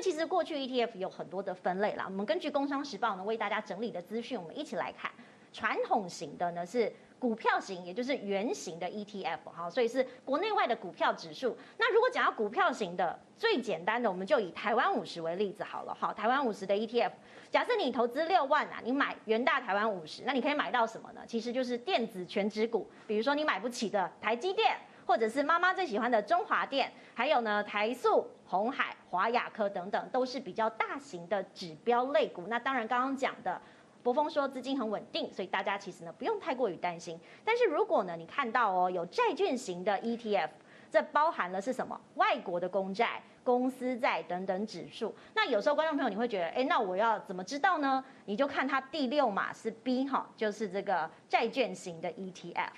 其实过去 ETF 有很多的分类啦，我们根据《工商时报》呢为大家整理的资讯，我们一起来看。传统型的呢是股票型，也就是圆形的 ETF，哈，所以是国内外的股票指数。那如果讲到股票型的，最简单的，我们就以台湾五十为例子好了，哈，台湾五十的 ETF，假设你投资六万啊，你买元大台湾五十，那你可以买到什么呢？其实就是电子权值股，比如说你买不起的台积电，或者是妈妈最喜欢的中华电，还有呢台塑、红海、华亚科等等，都是比较大型的指标类股。那当然刚刚讲的。博峰说资金很稳定，所以大家其实呢不用太过于担心。但是如果呢你看到哦有债券型的 ETF，这包含了是什么？外国的公债、公司债等等指数。那有时候观众朋友你会觉得，哎，那我要怎么知道呢？你就看它第六码是 B 哈，就是这个债券型的 ETF。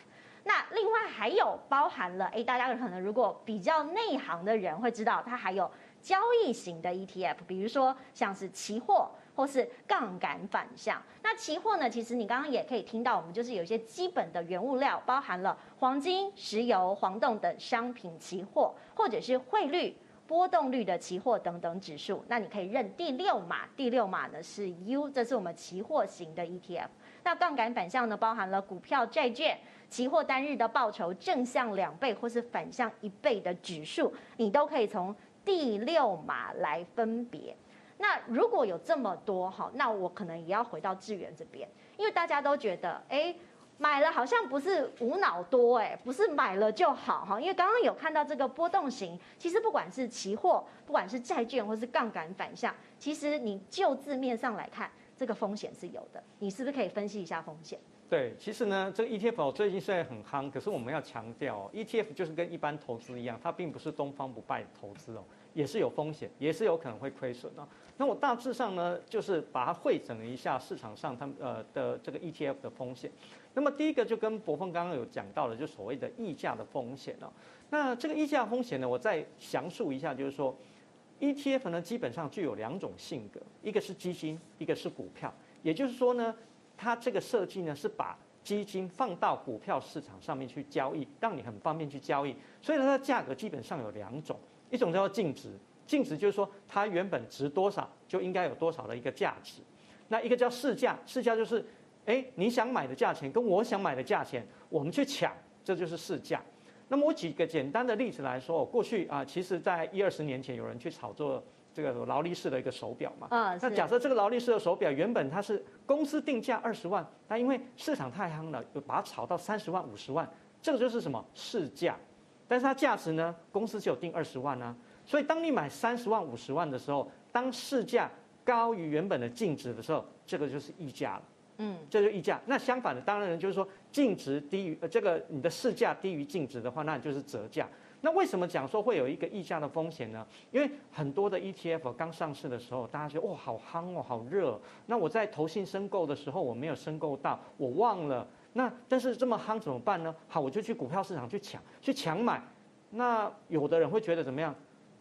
那另外还有包含了，哎，大家可能如果比较内行的人会知道，它还有交易型的 ETF，比如说像是期货。或是杠杆反向，那期货呢？其实你刚刚也可以听到，我们就是有一些基本的原物料，包含了黄金、石油、黄豆等商品期货，或者是汇率波动率的期货等等指数。那你可以认第六码，第六码呢是 U，这是我们期货型的 ETF。那杠杆反向呢，包含了股票、债券、期货单日的报酬正向两倍或是反向一倍的指数，你都可以从第六码来分别。那如果有这么多哈，那我可能也要回到智原这边，因为大家都觉得，哎，买了好像不是无脑多，哎，不是买了就好哈，因为刚刚有看到这个波动型，其实不管是期货，不管是债券或是杠杆反向，其实你就字面上来看，这个风险是有的，你是不是可以分析一下风险？对，其实呢，这个 ETF 最近虽然很夯，可是我们要强调，ETF 就是跟一般投资一样，它并不是东方不败的投资哦。也是有风险，也是有可能会亏损的。那我大致上呢，就是把它汇整一下市场上他们呃的这个 ETF 的风险。那么第一个就跟柏锋刚刚有讲到的，就所谓的溢价的风险哦。那这个溢价风险呢，我再详述一下，就是说 ETF 呢基本上具有两种性格，一个是基金，一个是股票。也就是说呢，它这个设计呢是把基金放到股票市场上面去交易，让你很方便去交易。所以，它的价格基本上有两种。一种叫做净值，净值就是说它原本值多少就应该有多少的一个价值。那一个叫市价，市价就是，哎，你想买的价钱跟我想买的价钱，我们去抢，这就是市价。那么我举个简单的例子来说，过去啊，其实在一二十年前有人去炒作这个劳力士的一个手表嘛。啊。那假设这个劳力士的手表原本它是公司定价二十万，那因为市场太夯了，把它炒到三十万、五十万，这个就是什么市价。但是它价值呢？公司只有定二十万啊，所以当你买三十万、五十万的时候，当市价高于原本的净值的时候，这个就是溢价了。嗯，这就溢价。那相反的，当然就是说净值低于呃这个你的市价低于净值的话，那就是折价。那为什么讲说会有一个溢价的风险呢？因为很多的 ETF 刚上市的时候，大家觉得哇好夯哦，好热。那我在投信申购的时候，我没有申购到，我忘了。那但是这么夯怎么办呢？好，我就去股票市场去抢，去抢买。那有的人会觉得怎么样？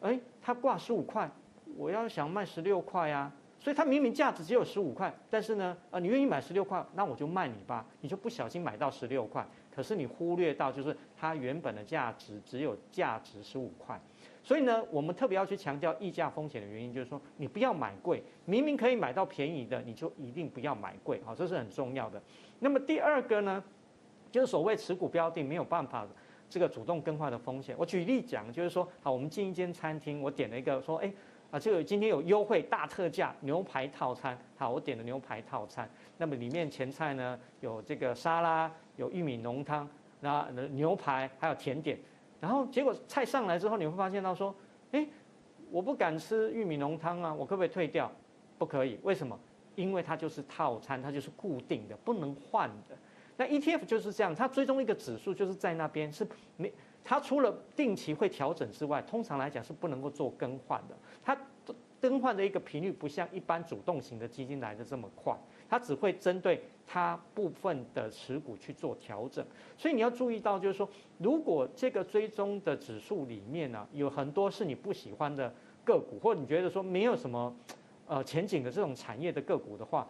哎，他挂十五块，我要想卖十六块呀。所以它明明价值只有十五块，但是呢，呃，你愿意买十六块，那我就卖你吧。你就不小心买到十六块，可是你忽略到就是它原本的价值只有价值十五块。所以呢，我们特别要去强调溢价风险的原因，就是说你不要买贵，明明可以买到便宜的，你就一定不要买贵，好，这是很重要的。那么第二个呢，就是所谓持股标的没有办法这个主动更换的风险。我举例讲，就是说，好，我们进一间餐厅，我点了一个说，哎。啊，这个今天有优惠大特价牛排套餐，好，我点了牛排套餐。那么里面前菜呢，有这个沙拉，有玉米浓汤，那牛排还有甜点。然后结果菜上来之后，你会发现到说，哎，我不敢吃玉米浓汤啊，我可不可以退掉？不可以，为什么？因为它就是套餐，它就是固定的，不能换的。那 ETF 就是这样，它追踪一个指数，就是在那边是没。它除了定期会调整之外，通常来讲是不能够做更换的。它更换的一个频率不像一般主动型的基金来的这么快，它只会针对它部分的持股去做调整。所以你要注意到，就是说，如果这个追踪的指数里面呢、有很多是你不喜欢的个股，或者你觉得说没有什么呃前景的这种产业的个股的话，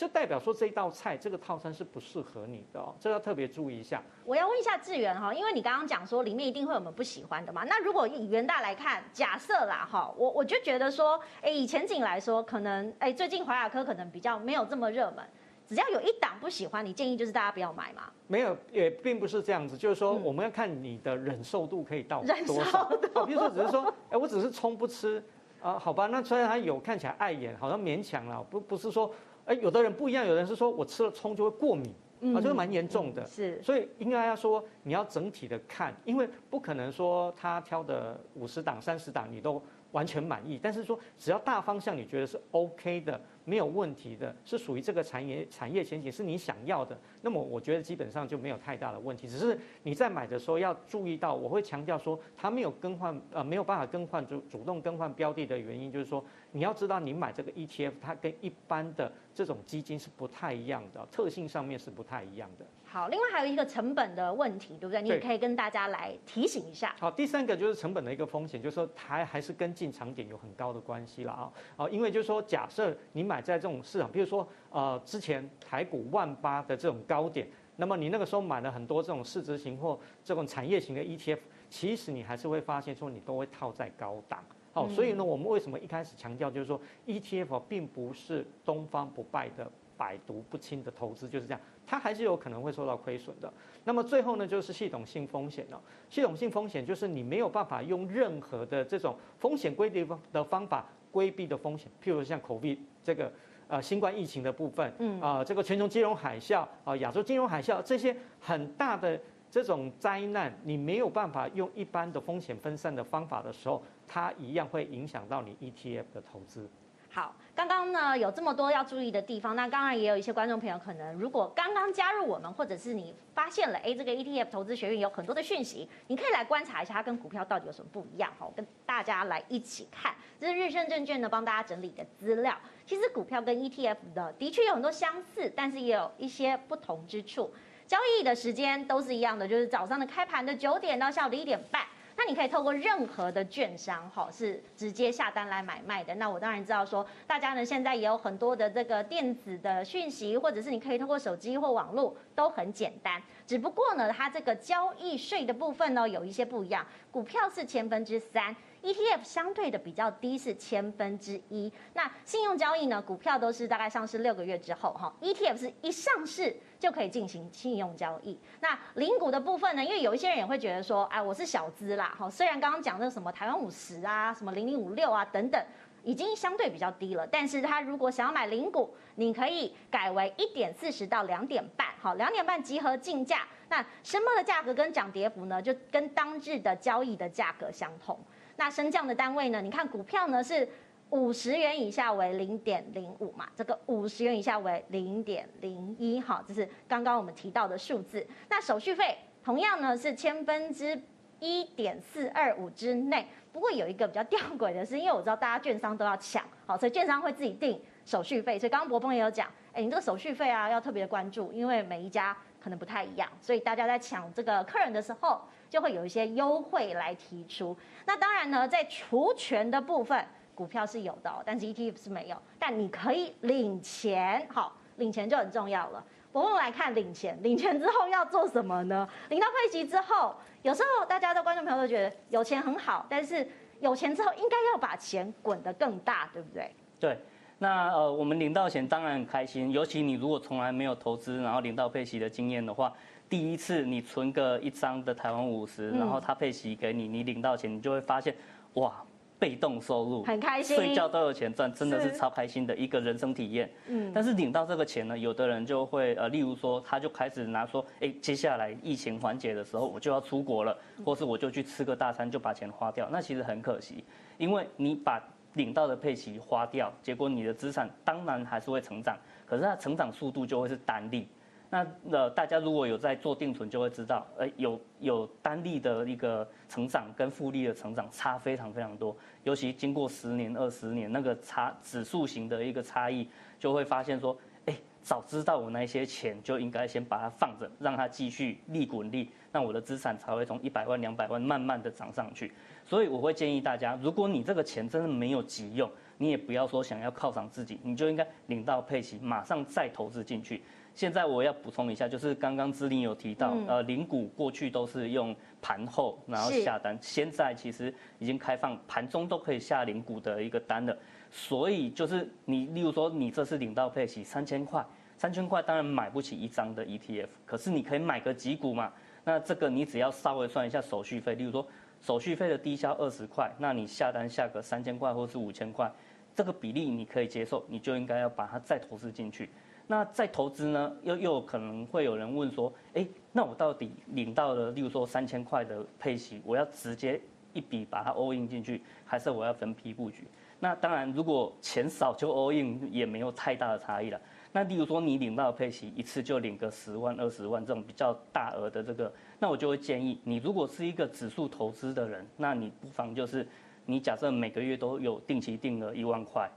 就代表说这一道菜这个套餐是不适合你的哦，这要特别注意一下。我要问一下志远哈，因为你刚刚讲说里面一定会有我们不喜欢的嘛。那如果以元大来看，假设啦哈，我我就觉得说，哎，以前景来说，可能哎最近怀雅科可能比较没有这么热门。只要有一档不喜欢，你建议就是大家不要买嘛？没有，也并不是这样子，就是说我们要看你的忍受度可以到多少。好，比如说只是说，哎，我只是葱不吃啊，好吧？那虽然它有看起来碍眼，好像勉强了，不不是说，哎，有的人不一样，有的人是说我吃了葱就会过敏，啊，这个蛮严重的。是，所以应该要说你要整体的看，因为不可能说他挑的五十档、三十档你都完全满意，但是说只要大方向你觉得是 OK 的。没有问题的，是属于这个产业产业前景是你想要的，那么我觉得基本上就没有太大的问题。只是你在买的时候要注意到，我会强调说，它没有更换呃没有办法更换主主动更换标的的原因，就是说你要知道你买这个 ETF，它跟一般的这种基金是不太一样的，特性上面是不太一样的。好，另外还有一个成本的问题，对不对？你也可以跟大家来提醒一下。好，第三个就是成本的一个风险，就是说它还是跟进场点有很高的关系了啊。啊，因为就是说，假设你买在这种市场，比如说呃之前台股万八的这种高点，那么你那个时候买了很多这种市值型或这种产业型的 ETF，其实你还是会发现说你都会套在高档。好，所以呢，我们为什么一开始强调就是说 ETF 并不是东方不败的百毒不侵的投资，就是这样。它还是有可能会受到亏损的。那么最后呢，就是系统性风险了。系统性风险就是你没有办法用任何的这种风险规避的方法规避的风险，譬如像 COVID 这个呃新冠疫情的部分，嗯啊这个全球金融海啸啊亚洲金融海啸这些很大的这种灾难，你没有办法用一般的风险分散的方法的时候，它一样会影响到你 ETF 的投资。好，刚刚呢有这么多要注意的地方，那当然也有一些观众朋友可能如果刚刚加入我们，或者是你发现了哎这个 ETF 投资学院有很多的讯息，你可以来观察一下它跟股票到底有什么不一样哈，跟大家来一起看，这是日盛证券呢帮大家整理的资料。其实股票跟 ETF 的的确有很多相似，但是也有一些不同之处。交易的时间都是一样的，就是早上的开盘的九点到下午的一点半。那你可以透过任何的券商，哈，是直接下单来买卖的。那我当然知道说，大家呢现在也有很多的这个电子的讯息，或者是你可以透过手机或网络，都很简单。只不过呢，它这个交易税的部分呢有一些不一样，股票是千分之三。ETF 相对的比较低，是千分之一。那信用交易呢？股票都是大概上市六个月之后，哈，ETF 是一上市就可以进行信用交易。那零股的部分呢？因为有一些人也会觉得说，哎，我是小资啦，哈，虽然刚刚讲的什么台湾五十啊，什么零零五六啊等等，已经相对比较低了。但是他如果想要买零股，你可以改为一点四十到两点半，好，两点半集合竞价。那申报的价格跟涨跌幅呢，就跟当日的交易的价格相同。那升降的单位呢？你看股票呢是五十元以下为零点零五嘛，这个五十元以下为零点零一，好，这是刚刚我们提到的数字。那手续费同样呢是千分之一点四二五之内。不过有一个比较吊诡的是，因为我知道大家券商都要抢，好，所以券商会自己定手续费。所以刚刚博峰也有讲，哎，你这个手续费啊要特别的关注，因为每一家可能不太一样，所以大家在抢这个客人的时候。就会有一些优惠来提出。那当然呢，在除权的部分，股票是有的，但是 ETF 是没有。但你可以领钱，好，领钱就很重要了。我们来看领钱，领钱之后要做什么呢？领到配息之后，有时候大家的观众朋友都觉得有钱很好，但是有钱之后应该要把钱滚得更大，对不对？对。那呃，我们领到钱当然很开心，尤其你如果从来没有投资，然后领到配息的经验的话。第一次你存个一张的台湾五十，然后他配息给你，你领到钱，你就会发现，哇，被动收入，很开心，睡觉都有钱赚，真的是超开心的一个人生体验。嗯，但是领到这个钱呢，有的人就会呃，例如说，他就开始拿说，哎，接下来疫情缓解的时候，我就要出国了，或是我就去吃个大餐，就把钱花掉。那其实很可惜，因为你把领到的配息花掉，结果你的资产当然还是会成长，可是它成长速度就会是单利。那呃，大家如果有在做定存，就会知道，呃，有有单利的一个成长跟复利的成长差非常非常多，尤其经过十年、二十年，那个差指数型的一个差异，就会发现说，哎，早知道我那些钱就应该先把它放着，让它继续利滚利，那我的资产才会从一百万、两百万慢慢的涨上去。所以我会建议大家，如果你这个钱真的没有急用，你也不要说想要犒赏自己，你就应该领到配息，马上再投资进去。现在我要补充一下，就是刚刚姿麟有提到，嗯、呃，零股过去都是用盘后然后下单，现在其实已经开放盘中都可以下零股的一个单了。所以就是你，例如说你这次领到配息三千块，三千块当然买不起一张的 ETF，可是你可以买个几股嘛。那这个你只要稍微算一下手续费，例如说手续费的低消二十块，那你下单下个三千块或是五千块，这个比例你可以接受，你就应该要把它再投资进去。那再投资呢，又又可能会有人问说，哎，那我到底领到了，例如说三千块的配息，我要直接一笔把它 all in 进去，还是我要分批布局？那当然，如果钱少就 all in 也没有太大的差异了。那例如说你领到的配息一次就领个十万、二十万这种比较大额的这个，那我就会建议你，如果是一个指数投资的人，那你不妨就是你假设每个月都有定期定额一万块，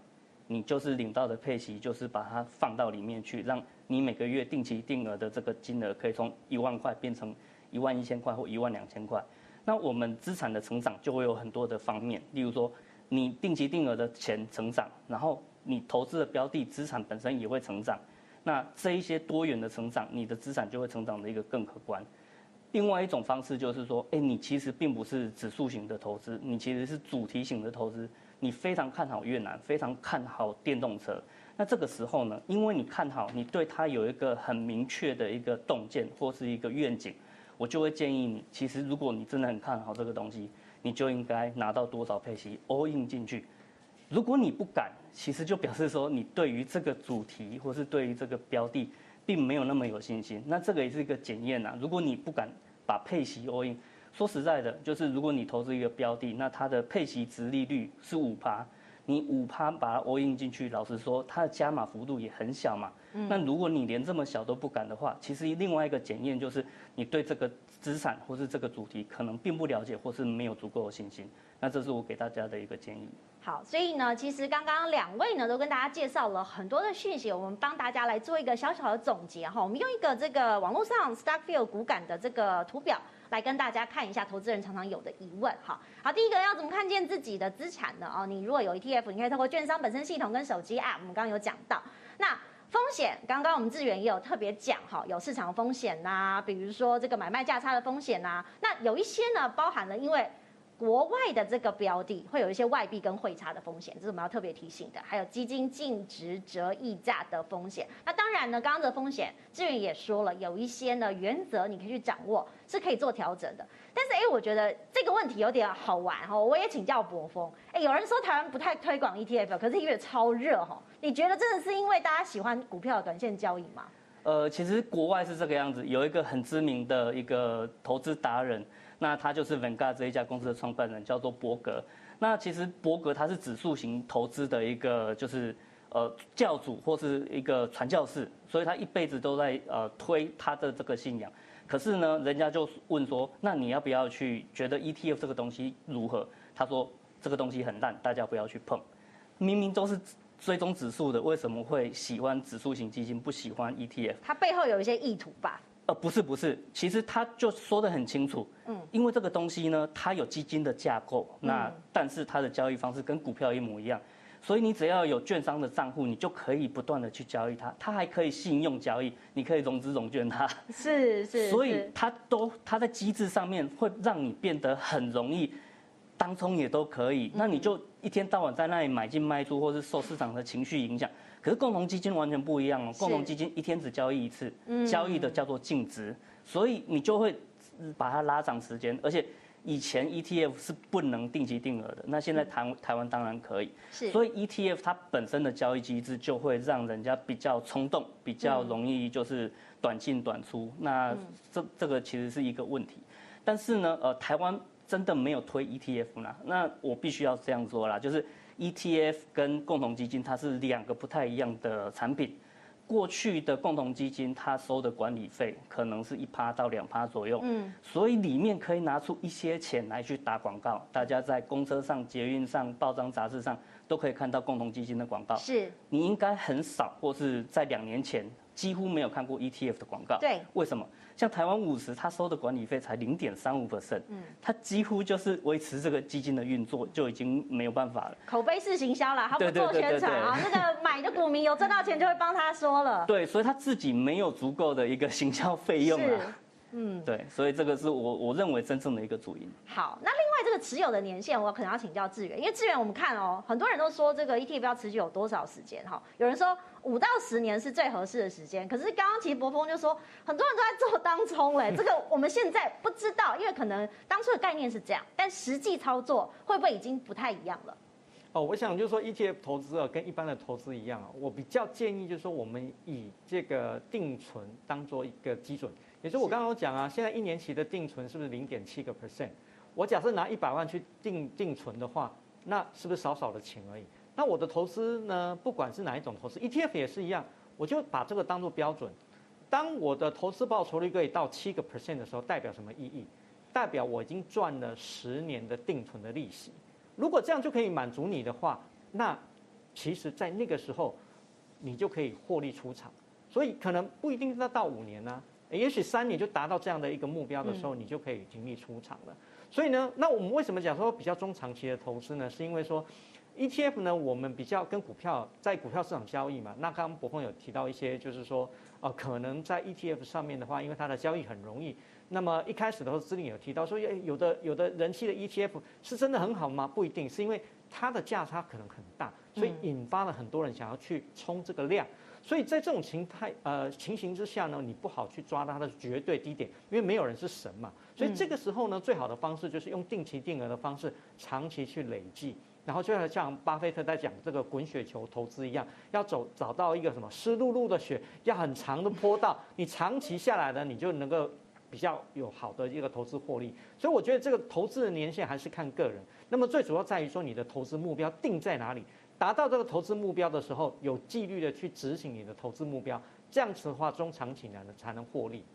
你就是领到的配息就是把它放到里面去，让你每个月定期定额的这个金额可以从一万块变成一万一千块或一万两千块。那我们资产的成长就会有很多的方面，例如说。你定期定额的钱成长，然后你投资的标的资产本身也会成长，那这一些多元的成长，你的资产就会成长的一个更可观。另外一种方式就是说，哎，你其实并不是指数型的投资，你其实是主题型的投资，你非常看好越南，非常看好电动车。那这个时候呢，因为你看好，你对它有一个很明确的一个洞见或是一个愿景，我就会建议你，其实如果你真的很看好这个东西。你就应该拿到多少配息 all in 进去。如果你不敢，其实就表示说你对于这个主题或是对于这个标的并没有那么有信心。那这个也是一个检验呐。如果你不敢把配息 all in，说实在的，就是如果你投资一个标的，那它的配息值利率是五趴，你五趴把它 all in 进去，老实说，它的加码幅度也很小嘛。那如果你连这么小都不敢的话，其实另外一个检验就是你对这个资产或是这个主题可能并不了解，或是没有足够的信心。那这是我给大家的一个建议。好，所以呢，其实刚刚两位呢都跟大家介绍了很多的讯息，我们帮大家来做一个小小的总结哈。我们用一个这个网络上 Starkville 股感的这个图表来跟大家看一下投资人常常有的疑问哈。好，第一个要怎么看见自己的资产呢？哦，你如果有 ETF，你可以透过券商本身系统跟手机 App，我们刚刚有讲到那。风险，刚刚我们智原也有特别讲哈，有市场风险呐、比如说这个买卖价差的风险呐、那有一些呢包含了因为国外的这个标的会有一些外币跟汇差的风险，这是我们要特别提醒的，还有基金净值折溢价的风险。那当然呢，刚刚的风险智原也说了，有一些呢原则你可以去掌握，是可以做调整的。但，我觉得这个问题有点好玩哈，我也请教博峰。哎，有人说台湾不太推广 ETF，可是因为超热哈。你觉得真的是因为大家喜欢股票短线交易吗？呃，其实国外是这个样子，有一个很知名的一个投资达人，那他就是 Vanguard 这一家公司的创办人，叫做伯格。那其实伯格他是指数型投资的一个就是呃教主或是一个传教士，所以他一辈子都在呃推他的这个信仰。可是呢，人家就问说，那你要不要去觉得 ETF 这个东西如何？他说这个东西很烂，大家不要去碰。明明都是。追踪指数的为什么会喜欢指数型基金，不喜欢 ETF？它背后有一些意图吧？呃，不是不是，其实他就说的很清楚，嗯，因为这个东西呢，它有基金的架构，那但是它的交易方式跟股票一模一样，所以你只要有券商的账户，你就可以不断的去交易它，它还可以信用交易，你可以融资融券它，是 是，所以它都它在机制上面会让你变得很容易。当冲也都可以，那你就一天到晚在那里买进卖出，或是受市场的情绪影响。可是共同基金完全不一样哦，共同基金一天只交易一次，交易的叫做净值，所以你就会把它拉长时间。而且以前 ETF 是不能定期定额的，那现在台台湾当然可以。是，所以 ETF 它本身的交易机制就会让人家比较冲动，比较容易就是短进短出。那这这个其实是一个问题。但是呢，呃，台湾。真的没有推 ETF 呢？那我必须要这样说啦，就是 ETF 跟共同基金它是两个不太一样的产品。过去的共同基金它收的管理费可能是一趴到两趴左右，嗯，所以里面可以拿出一些钱来去打广告。大家在公车上、捷运上、报章杂志上都可以看到共同基金的广告。是，你应该很少，或是在两年前几乎没有看过 ETF 的广告。对，为什么？像台湾五十，它收的管理费才零点三五 percent，嗯，它几乎就是维持这个基金的运作就已经没有办法了。口碑式行销了，他不做宣传啊，那个买的股民有挣到钱就会帮他说了。对，所以他自己没有足够的一个行销费用啊。嗯，对，所以这个是我我认为真正的一个主因。好，那另个持有的年限，我可能要请教志远，因为志远我们看哦，很多人都说这个 ETF 要持有多少时间哈？有人说五到十年是最合适的时间，可是刚刚其实博峰就说很多人都在做当冲嘞，这个我们现在不知道，因为可能当初的概念是这样，但实际操作会不会已经不太一样了？哦，我想就是说 ETF 投资啊，跟一般的投资一样啊，我比较建议就是说我们以这个定存当做一个基准。也就是我刚刚讲啊，现在一年期的定存是不是零点七个 percent？我假设拿一百万去定定存的话，那是不是少少的钱而已？那我的投资呢，不管是哪一种投资，ETF 也是一样，我就把这个当做标准。当我的投资报酬率可以到七个 percent 的时候，代表什么意义？代表我已经赚了十年的定存的利息。如果这样就可以满足你的话，那其实在那个时候，你就可以获利出场。所以可能不一定要到五年呢、也许三年就达到这样的一个目标的时候，你就可以停利出场了。所以呢，那我们为什么讲说比较中长期的投资呢？是因为说，ETF 呢，我们比较跟股票在股票市场交易嘛。那刚刚柏锋有提到一些，就是说，呃，可能在 ETF 上面的话，因为它的交易很容易。那么一开始的时候，姿麟有提到说，诶，有的有的人气的 ETF 是真的很好吗？不一定，是因为它的价差可能很大，所以引发了很多人想要去冲这个量。所以在这种情态呃情形之下呢，你不好去抓它的绝对低点，因为没有人是神嘛。所以这个时候呢，最好的方式就是用定期定额的方式，长期去累计，然后就像巴菲特在讲这个滚雪球投资一样，要走找到一个什么湿漉漉的雪，要很长的坡道，你长期下来呢，你就能够比较有好的一个投资获利。所以我觉得这个投资的年限还是看个人。那么最主要在于说你的投资目标定在哪里。达到这个投资目标的时候，有纪律的去执行你的投资目标，这样子的话，中长期呢才能获利。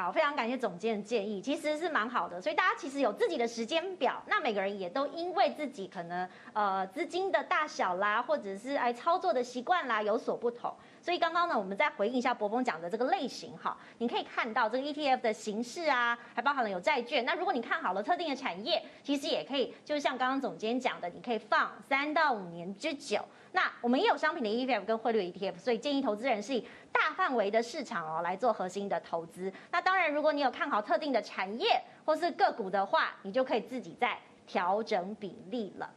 好，非常感谢总监的建议，其实是蛮好的。所以大家其实有自己的时间表，那每个人也都因为自己可能呃资金的大小啦，或者是爱操作的习惯啦有所不同。所以刚刚呢，我们再回应一下柏锋讲的这个类型哈，你可以看到这个 ETF 的形式啊，还包含了有债券。那如果你看好了特定的产业，其实也可以，就像刚刚总监讲的，你可以放三到五年之久。那我们也有商品的 ETF 跟汇率 ETF，所以建议投资人是以大范围的市场哦来做核心的投资。那当然，如果你有看好特定的产业或是个股的话，你就可以自己再调整比例了。